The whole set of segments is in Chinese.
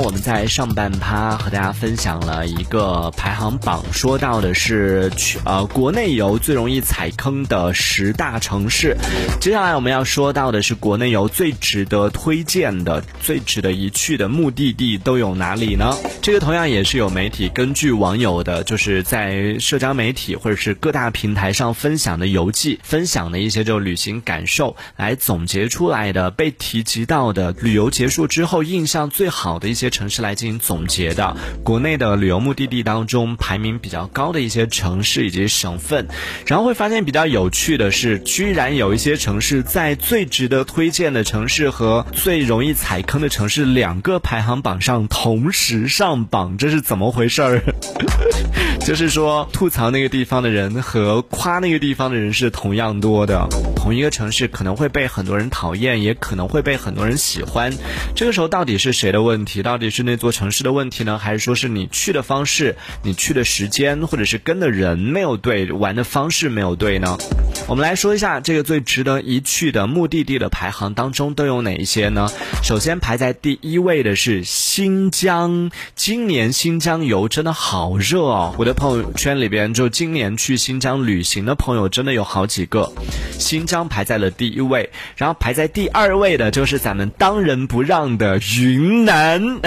我们在上半趴和大家分享了一个排行榜，说到的是去呃国内游最容易踩坑的十大城市。接下来我们要说到的是国内游最值得推荐的、最值得一去的目的地都有哪里呢？这个同样也是有媒体根据网友的，就是在社交媒体或者是各大平台上分享的游记，分享的一些就旅行感受，来总结出来的被提及到的旅游结束之后印象最好的一些城市来进行总结的。国内的旅游目的地当中排名比较高的一些城市以及省份，然后会发现比较有趣的是，居然有一些城市在最值得推荐的城市和最容易踩坑的城市两个排行榜上同时上榜，这是怎么回事儿？就是说，吐槽那个地方的人和夸那个地方的人是同样多的。同一个城市可能会被很多人讨厌，也可能会被很多人喜欢。这个时候到底是谁的问题？到底是那座城市的问题呢，还是说是你去的方式、你去的时间，或者是跟的人没有对，玩的方式没有对呢？我们来说一下这个最值得一去的目的地的排行当中都有哪一些呢？首先排在第一位的是新疆，今年新疆游真的好热哦！我的朋友圈里边就今年去新疆旅行的朋友真的有好几个。新疆排在了第一位，然后排在第二位的就是咱们当仁不让的云南，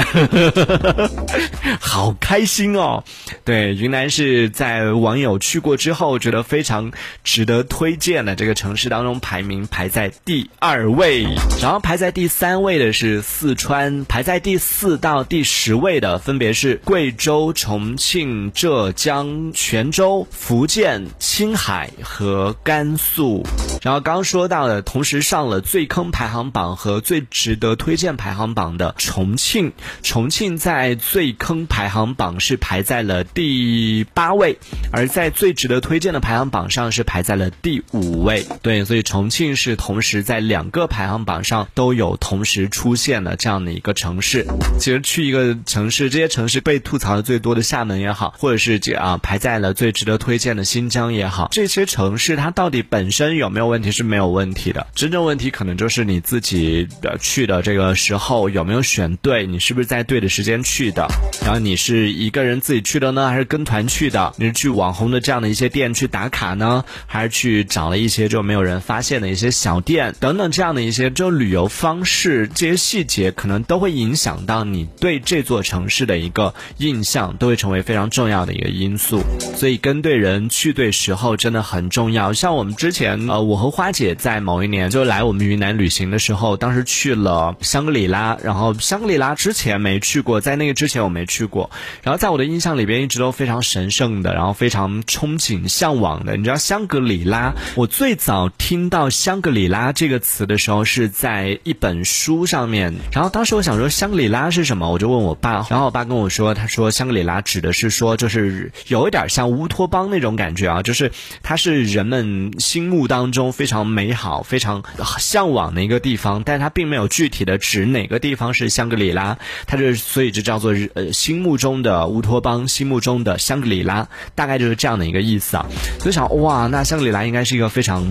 好开心哦！对，云南是在网友去过之后觉得非常值得推推荐的这个城市当中排名排在第二位，然后排在第三位的是四川，排在第四到第十位的分别是贵州、重庆、浙江、泉州、福建、青海和甘肃。然后刚说到的，同时上了最坑排行榜和最值得推荐排行榜的重庆，重庆在最坑排行榜是排在了第八位，而在最值得推荐的排行榜上是排在了第五位。对，所以重庆是同时在两个排行榜上都有同时出现的这样的一个城市。其实去一个城市，这些城市被吐槽的最多的厦门也好，或者是这啊排在了最值得推荐的新疆也好，这些城市它到底本身有没有问题是没有问题的，真正问题可能就是你自己的去的这个时候有没有选对，你是不是在对的时间去的，然后你是一个人自己去的呢，还是跟团去的？你是去网红的这样的一些店去打卡呢，还是去找了一些就没有人发现的一些小店等等这样的一些就旅游方式，这些细节可能都会影响到你对这座城市的一个印象，都会成为非常重要的一个因素。所以跟对人去对时候真的很重要。像我们之前呃，我和花姐在某一年就来我们云南旅行的时候，当时去了香格里拉，然后香格里拉之前没去过，在那个之前我没去过，然后在我的印象里边一直都非常神圣的，然后非常憧憬向往的。你知道香格里拉，我最早听到香格里拉这个词的时候是在一本书上面，然后当时我想说香格里拉是什么，我就问我爸，然后我爸跟我说，他说香格里拉指的是说就是有一点像乌托邦那种感觉啊，就是它是人们心目当中非常美好、非常向往的一个地方，但是它并没有具体的指哪个地方是香格里拉，它就所以就叫做呃心目中的乌托邦，心目中的香格里拉，大概就是这样的一个意思啊。所以想哇，那香格里拉应该是一个非常。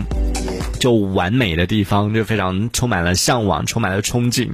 就完美的地方，就非常充满了向往，充满了憧憬。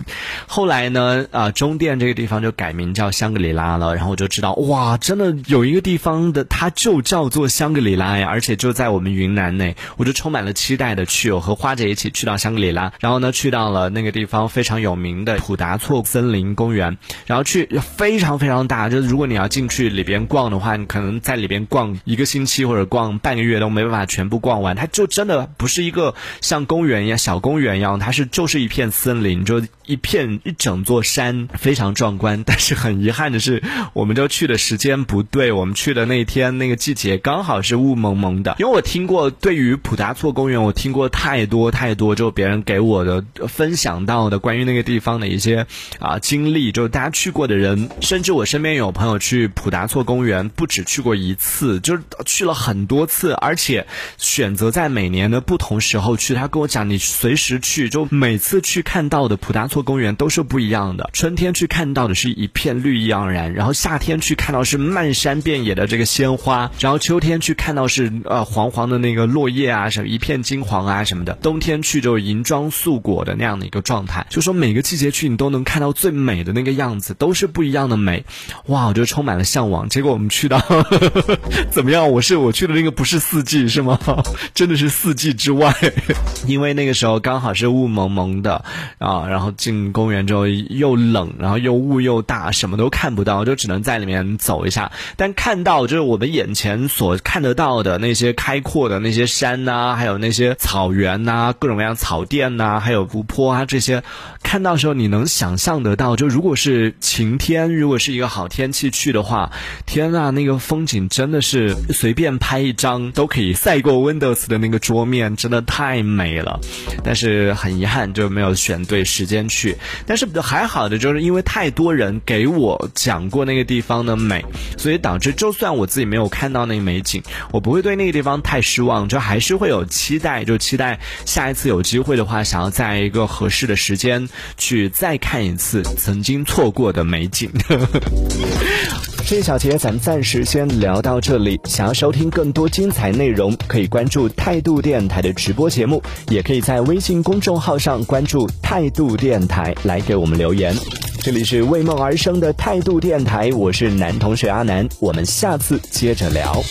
后来呢，啊，中甸这个地方就改名叫香格里拉了。然后我就知道，哇，真的有一个地方的，它就叫做香格里拉呀，而且就在我们云南内。我就充满了期待的去，我和花姐一起去到香格里拉，然后呢，去到了那个地方非常有名的普达措森林公园，然后去非常非常大，就是如果你要进去里边逛的话，你可能在里边逛一个星期或者逛半个月都没办法全部逛完。它就真的不是一个。像公园一样，小公园一样，它是就是一片森林，就一片一整座山，非常壮观。但是很遗憾的是，我们就去的时间不对，我们去的那天那个季节刚好是雾蒙蒙的。因为我听过对于普达措公园，我听过太多太多，就别人给我的分享到的关于那个地方的一些啊经历，就大家去过的人，甚至我身边有朋友去普达措公园，不止去过一次，就是去了很多次，而且选择在每年的不同时候。候去，他跟我讲，你随时去，就每次去看到的普达措公园都是不一样的。春天去看到的是一片绿意盎然，然后夏天去看到是漫山遍野的这个鲜花，然后秋天去看到是呃黄黄的那个落叶啊，什么一片金黄啊什么的。冬天去就银装素裹的那样的一个状态，就说每个季节去你都能看到最美的那个样子，都是不一样的美。哇，我就充满了向往。结果我们去到 怎么样？我是我去的那个不是四季是吗？真的是四季之外，因为那个时候刚好是雾蒙蒙的啊，然后进公园之后又冷，然后又雾又大，什么都看不到，就只能在里面走一下。但看到就是我们眼前所看得到的那些开阔的那些山呐，还有那些草原呐，各种各样草甸呐，还有湖泊啊这些，看到时候你能想象得到，就如果是晴天，如果是一个好天气去的话，天啊，那个风景真的是随便拍一张都可以赛过 Windows 的那个桌面，真的太太美了。但是很遗憾就没有选对时间去。但是还好的就是因为太多人给我讲过那个地方的美，所以导致就算我自己没有看到那个美景，我不会对那个地方太失望，就还是会有期待，就期待下一次有机会的话，想要在一个合适的时间去再看一次曾经错过的美景。这一小节咱们暂时先聊到这里。想要收听更多精彩内容，可以关注态度电台的直播节目，也可以在微信公众号上关注态度电台来给我们留言。这里是为梦而生的态度电台，我是男同学阿南，我们下次接着聊。